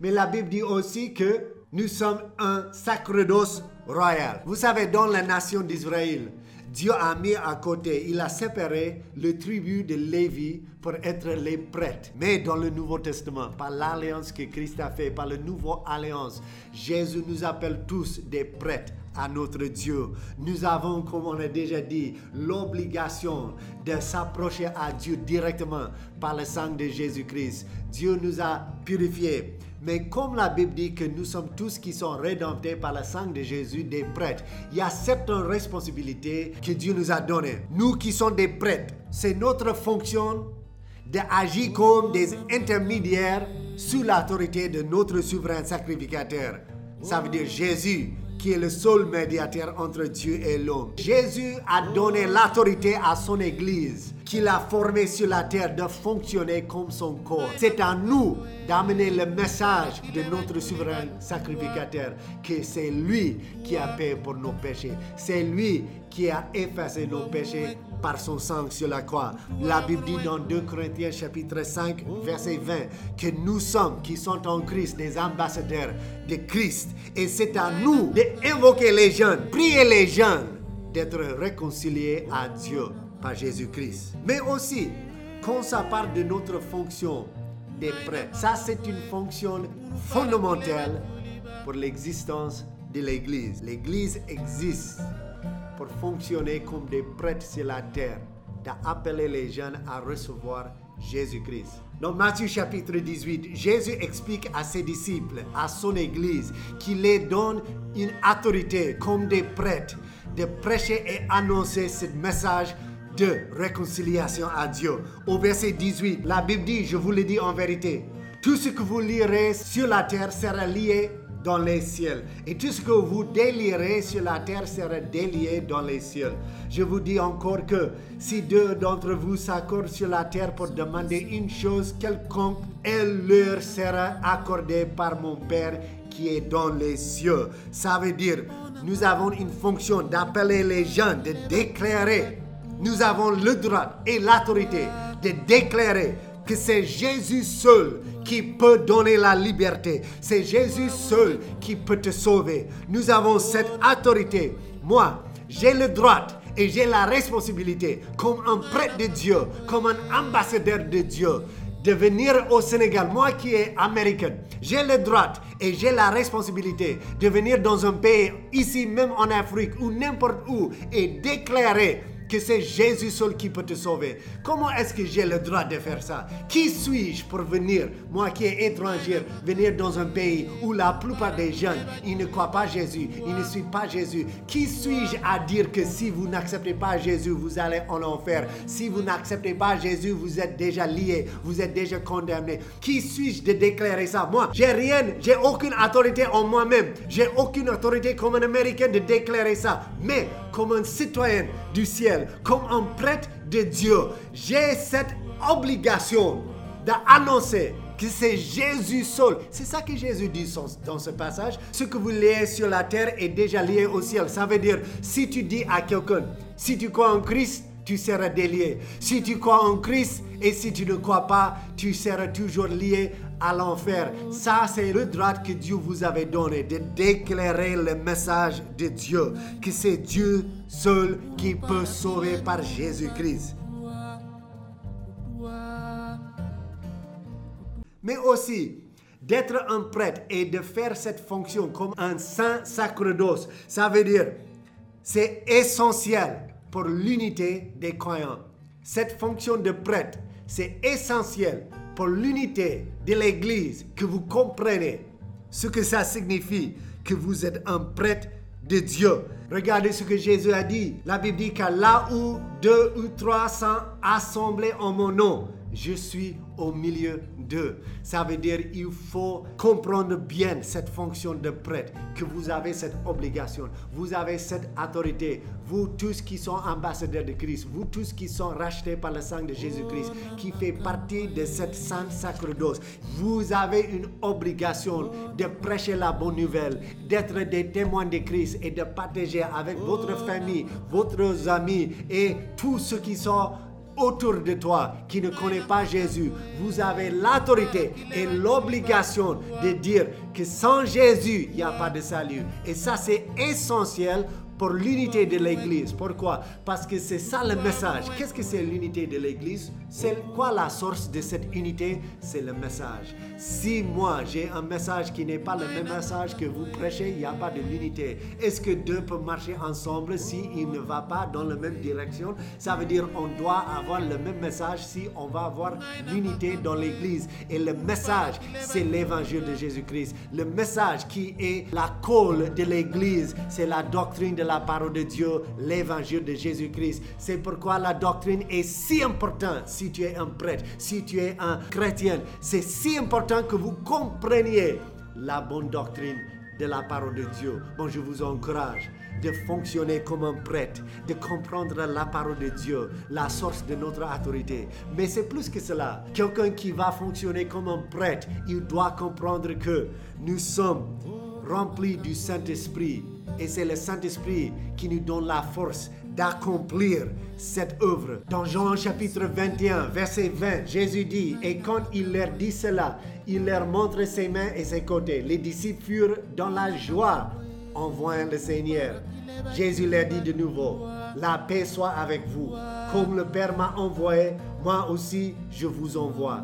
Mais la Bible dit aussi que nous sommes un sacerdoce royal. Vous savez, dans la nation d'Israël, Dieu a mis à côté, il a séparé le tribu de Lévi pour être les prêtres. Mais dans le Nouveau Testament, par l'alliance que Christ a fait, par la nouvelle alliance, Jésus nous appelle tous des prêtres à notre Dieu. Nous avons, comme on a déjà dit, l'obligation de s'approcher à Dieu directement par le sang de Jésus-Christ. Dieu nous a purifiés. Mais comme la Bible dit que nous sommes tous qui sont rédemptés par le sang de Jésus, des prêtres, il y a certaines responsabilités que Dieu nous a données. Nous qui sommes des prêtres, c'est notre fonction d'agir comme des intermédiaires sous l'autorité de notre souverain sacrificateur. Ça veut dire Jésus qui est le seul médiateur entre Dieu et l'homme. Jésus a donné l'autorité à son Église qu'il a formée sur la terre de fonctionner comme son corps. C'est à nous d'amener le message de notre souverain sacrificateur que c'est lui qui a payé pour nos péchés. C'est lui qui a effacé nos péchés par son sang sur la croix. La Bible dit dans 2 Corinthiens chapitre 5 verset 20 que nous sommes qui sont en Christ des ambassadeurs de Christ et c'est à nous d'invoquer les jeunes, prier les jeunes d'être réconciliés à Dieu par Jésus-Christ. Mais aussi, quand ça parle de notre fonction des prêtres, ça c'est une fonction fondamentale pour l'existence de l'Église. L'Église existe pour fonctionner comme des prêtres sur la terre, d'appeler les jeunes à recevoir Jésus-Christ. Dans Matthieu chapitre 18, Jésus explique à ses disciples, à son Église, qu'il les donne une autorité comme des prêtres de prêcher et annoncer ce message de réconciliation à Dieu. Au verset 18, la Bible dit, je vous le dis en vérité, tout ce que vous lirez sur la terre sera lié dans les cieux. Et tout ce que vous délirez sur la terre sera délié dans les cieux. Je vous dis encore que si deux d'entre vous s'accordent sur la terre pour demander une chose quelconque, elle leur sera accordée par mon Père qui est dans les cieux. Ça veut dire, nous avons une fonction d'appeler les gens, de déclarer. Nous avons le droit et l'autorité de déclarer que c'est Jésus seul qui peut donner la liberté. C'est Jésus seul qui peut te sauver. Nous avons cette autorité. Moi, j'ai le droit et j'ai la responsabilité, comme un prêtre de Dieu, comme un ambassadeur de Dieu, de venir au Sénégal, moi qui est américain, j'ai le droit et j'ai la responsabilité de venir dans un pays, ici même en Afrique ou n'importe où, et déclarer que c'est Jésus seul qui peut te sauver. Comment est-ce que j'ai le droit de faire ça? Qui suis-je pour venir, moi qui est étranger, venir dans un pays où la plupart des jeunes, ils ne croient pas Jésus, ils ne suivent pas Jésus? Qui suis-je à dire que si vous n'acceptez pas Jésus, vous allez en enfer? Si vous n'acceptez pas Jésus, vous êtes déjà lié, vous êtes déjà condamné. Qui suis-je de déclarer ça? Moi, j'ai rien, j'ai aucune autorité en moi-même. J'ai aucune autorité comme un Américain de déclarer ça. Mais comme un citoyen du ciel, comme un prêtre de Dieu, j'ai cette obligation d'annoncer que c'est Jésus seul. C'est ça que Jésus dit dans ce passage. Ce que vous liez sur la terre est déjà lié au ciel. Ça veut dire, si tu dis à quelqu'un, si tu crois en Christ, tu seras délié. Si tu crois en Christ et si tu ne crois pas, tu seras toujours lié à l'enfer. Ça, c'est le droit que Dieu vous avait donné de déclarer le message de Dieu, que c'est Dieu seul qui peut sauver par Jésus-Christ. Mais aussi, d'être un prêtre et de faire cette fonction comme un saint sacerdoce, ça veut dire, c'est essentiel pour l'unité des croyants. Cette fonction de prêtre, c'est essentiel pour l'unité de l'Église, que vous comprenez ce que ça signifie, que vous êtes un prêtre de Dieu. Regardez ce que Jésus a dit. La Bible dit que là où deux ou trois sont assemblés en mon nom, je suis au milieu d'eux. Ça veut dire il faut comprendre bien cette fonction de prêtre, que vous avez cette obligation, vous avez cette autorité, vous tous qui sont ambassadeurs de Christ, vous tous qui sont rachetés par le sang de Jésus-Christ, qui fait partie de cette sainte sacerdoce, vous avez une obligation de prêcher la bonne nouvelle, d'être des témoins de Christ et de partager avec votre famille, votre amis et tous ceux qui sont autour de toi qui ne connaît pas Jésus, vous avez l'autorité et l'obligation de dire que sans Jésus, il n'y a pas de salut. Et ça, c'est essentiel pour l'unité de l'Église. Pourquoi? Parce que c'est ça le message. Qu'est-ce que c'est l'unité de l'Église? C'est quoi la source de cette unité? C'est le message. Si moi j'ai un message qui n'est pas le même message que vous prêchez, il n'y a pas de l'unité. Est-ce que deux peuvent marcher ensemble si il ne va pas dans la même direction? Ça veut dire on doit avoir le même message si on va avoir l'unité dans l'Église. Et le message, c'est l'évangile de Jésus-Christ. Le message qui est la colle de l'Église, c'est la doctrine de la parole de Dieu, l'évangile de Jésus-Christ. C'est pourquoi la doctrine est si importante si tu es un prêtre, si tu es un chrétien. C'est si important que vous compreniez la bonne doctrine de la parole de Dieu. Bon, je vous encourage de fonctionner comme un prêtre, de comprendre la parole de Dieu, la source de notre autorité. Mais c'est plus que cela. Quelqu'un qui va fonctionner comme un prêtre, il doit comprendre que nous sommes remplis du Saint-Esprit et c'est le Saint-Esprit qui nous donne la force d'accomplir cette œuvre. Dans Jean chapitre 21, verset 20, Jésus dit, et quand il leur dit cela, il leur montre ses mains et ses côtés. Les disciples furent dans la joie en voyant le Seigneur. Jésus leur dit de nouveau, la paix soit avec vous. Comme le Père m'a envoyé, moi aussi je vous envoie.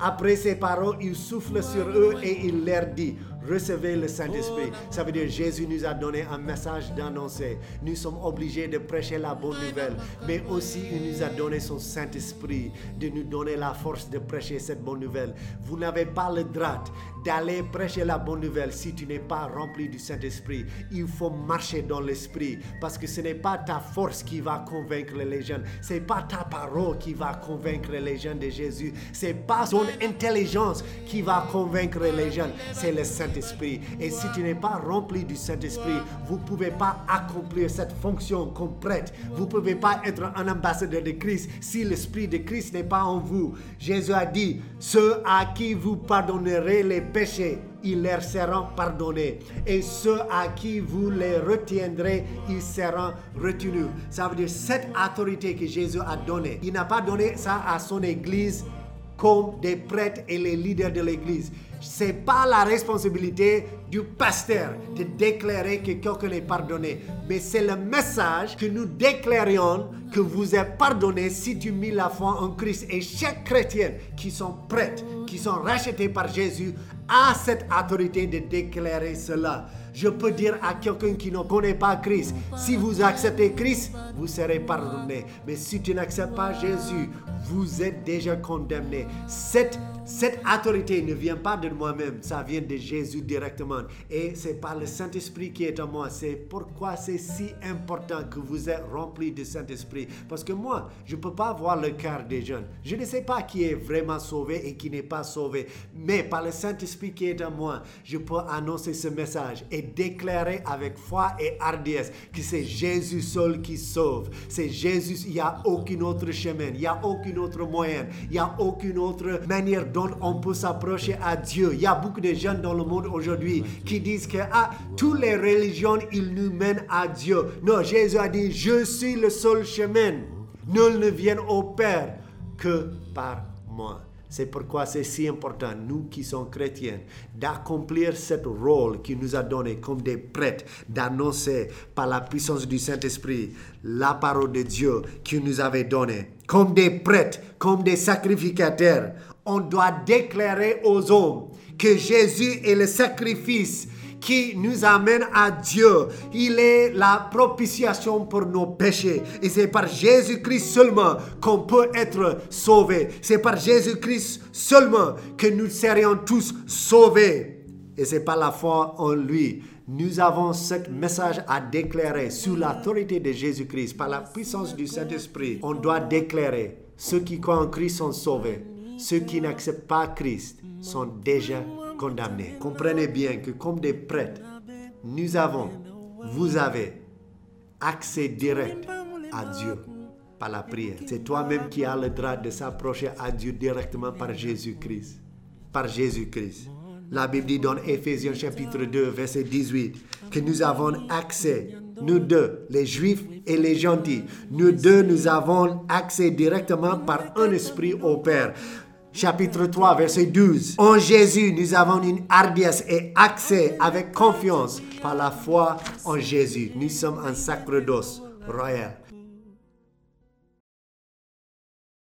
Après ces paroles, il souffle sur eux et il leur dit, recevez le Saint-Esprit. Ça veut dire Jésus nous a donné un message d'annoncer. Nous sommes obligés de prêcher la bonne nouvelle, mais aussi il nous a donné son Saint-Esprit de nous donner la force de prêcher cette bonne nouvelle. Vous n'avez pas le droit d'aller prêcher la bonne nouvelle si tu n'es pas rempli du Saint-Esprit. Il faut marcher dans l'Esprit parce que ce n'est pas ta force qui va convaincre les gens. Ce n'est pas ta parole qui va convaincre les gens de Jésus. Ce n'est pas son intelligence qui va convaincre les gens. C'est le Saint-Esprit. Et si tu n'es pas rempli du Saint-Esprit, vous ne pouvez pas accomplir cette fonction complète. Vous ne pouvez pas être un ambassadeur de Christ si l'Esprit de Christ n'est pas en vous. Jésus a dit, ceux à qui vous pardonnerez les péchés, ils leur seront pardonnés. Et ceux à qui vous les retiendrez, ils seront retenus. Ça veut dire cette autorité que Jésus a donnée. Il n'a pas donné ça à son Église comme des prêtres et les leaders de l'Église. Ce n'est pas la responsabilité du pasteur de déclarer que quelqu'un est pardonné, mais c'est le message que nous déclarions que vous êtes pardonné si tu mets la foi en Christ. Et chaque chrétien qui sont prêts, qui sont rachetés par Jésus, a cette autorité de déclarer cela. Je peux dire à quelqu'un qui ne connaît pas Christ, si vous acceptez Christ, vous serez pardonné. Mais si tu n'acceptes pas Jésus, vous êtes déjà condamné. Cette, autorité ne vient pas de moi-même, ça vient de Jésus directement. Et c'est par le Saint-Esprit qui est en moi. C'est pourquoi c'est si important que vous êtes rempli du Saint-Esprit. Parce que moi, je ne peux pas voir le cœur des jeunes. Je ne sais pas qui est vraiment sauvé et qui n'est pas sauvé. Mais par le Saint-Esprit qui est en moi, je peux annoncer ce message et déclarer avec foi et hardiesse que c'est Jésus seul qui sauve. C'est Jésus, il n'y a aucun autre chemin, il n'y a autre moyen, il n'y a aucune autre manière dont on peut s'approcher à Dieu. Il y a beaucoup de gens dans le monde aujourd'hui qui disent que ah, toutes les religions, ils nous mènent à Dieu. Non, Jésus a dit, je suis le seul chemin. Nul ne vient au Père que par moi. C'est pourquoi c'est si important, nous qui sommes chrétiens, d'accomplir ce rôle qui nous a donné comme des prêtres, d'annoncer par la puissance du Saint-Esprit la parole de Dieu qui nous avait donnée. Comme des prêtres, comme des sacrificateurs, on doit déclarer aux hommes que Jésus est le sacrifice qui nous amène à Dieu. Il est la propitiation pour nos péchés. Et c'est par Jésus-Christ seulement qu'on peut être sauvé. C'est par Jésus-Christ seulement que nous serions tous sauvés. Et c'est par la foi en lui. Nous avons ce message à déclarer sous l'autorité de Jésus-Christ, par la puissance du Saint-Esprit. On doit déclarer, ceux qui croient en Christ sont sauvés. Ceux qui n'acceptent pas Christ sont déjà condamnés. Comprenez bien que comme des prêtres, nous avons, vous avez accès direct à Dieu par la prière. C'est toi-même qui as le droit de s'approcher à Dieu directement par Jésus-Christ. Par Jésus-Christ. La Bible dit dans Éphésiens chapitre 2, verset 18, que nous avons accès, nous deux, les juifs et les gentils, nous deux, nous avons accès directement par un esprit au Père. Chapitre 3, verset 12. En Jésus, nous avons une hardiesse et accès avec confiance par la foi en Jésus. Nous sommes un sacerdoce royal.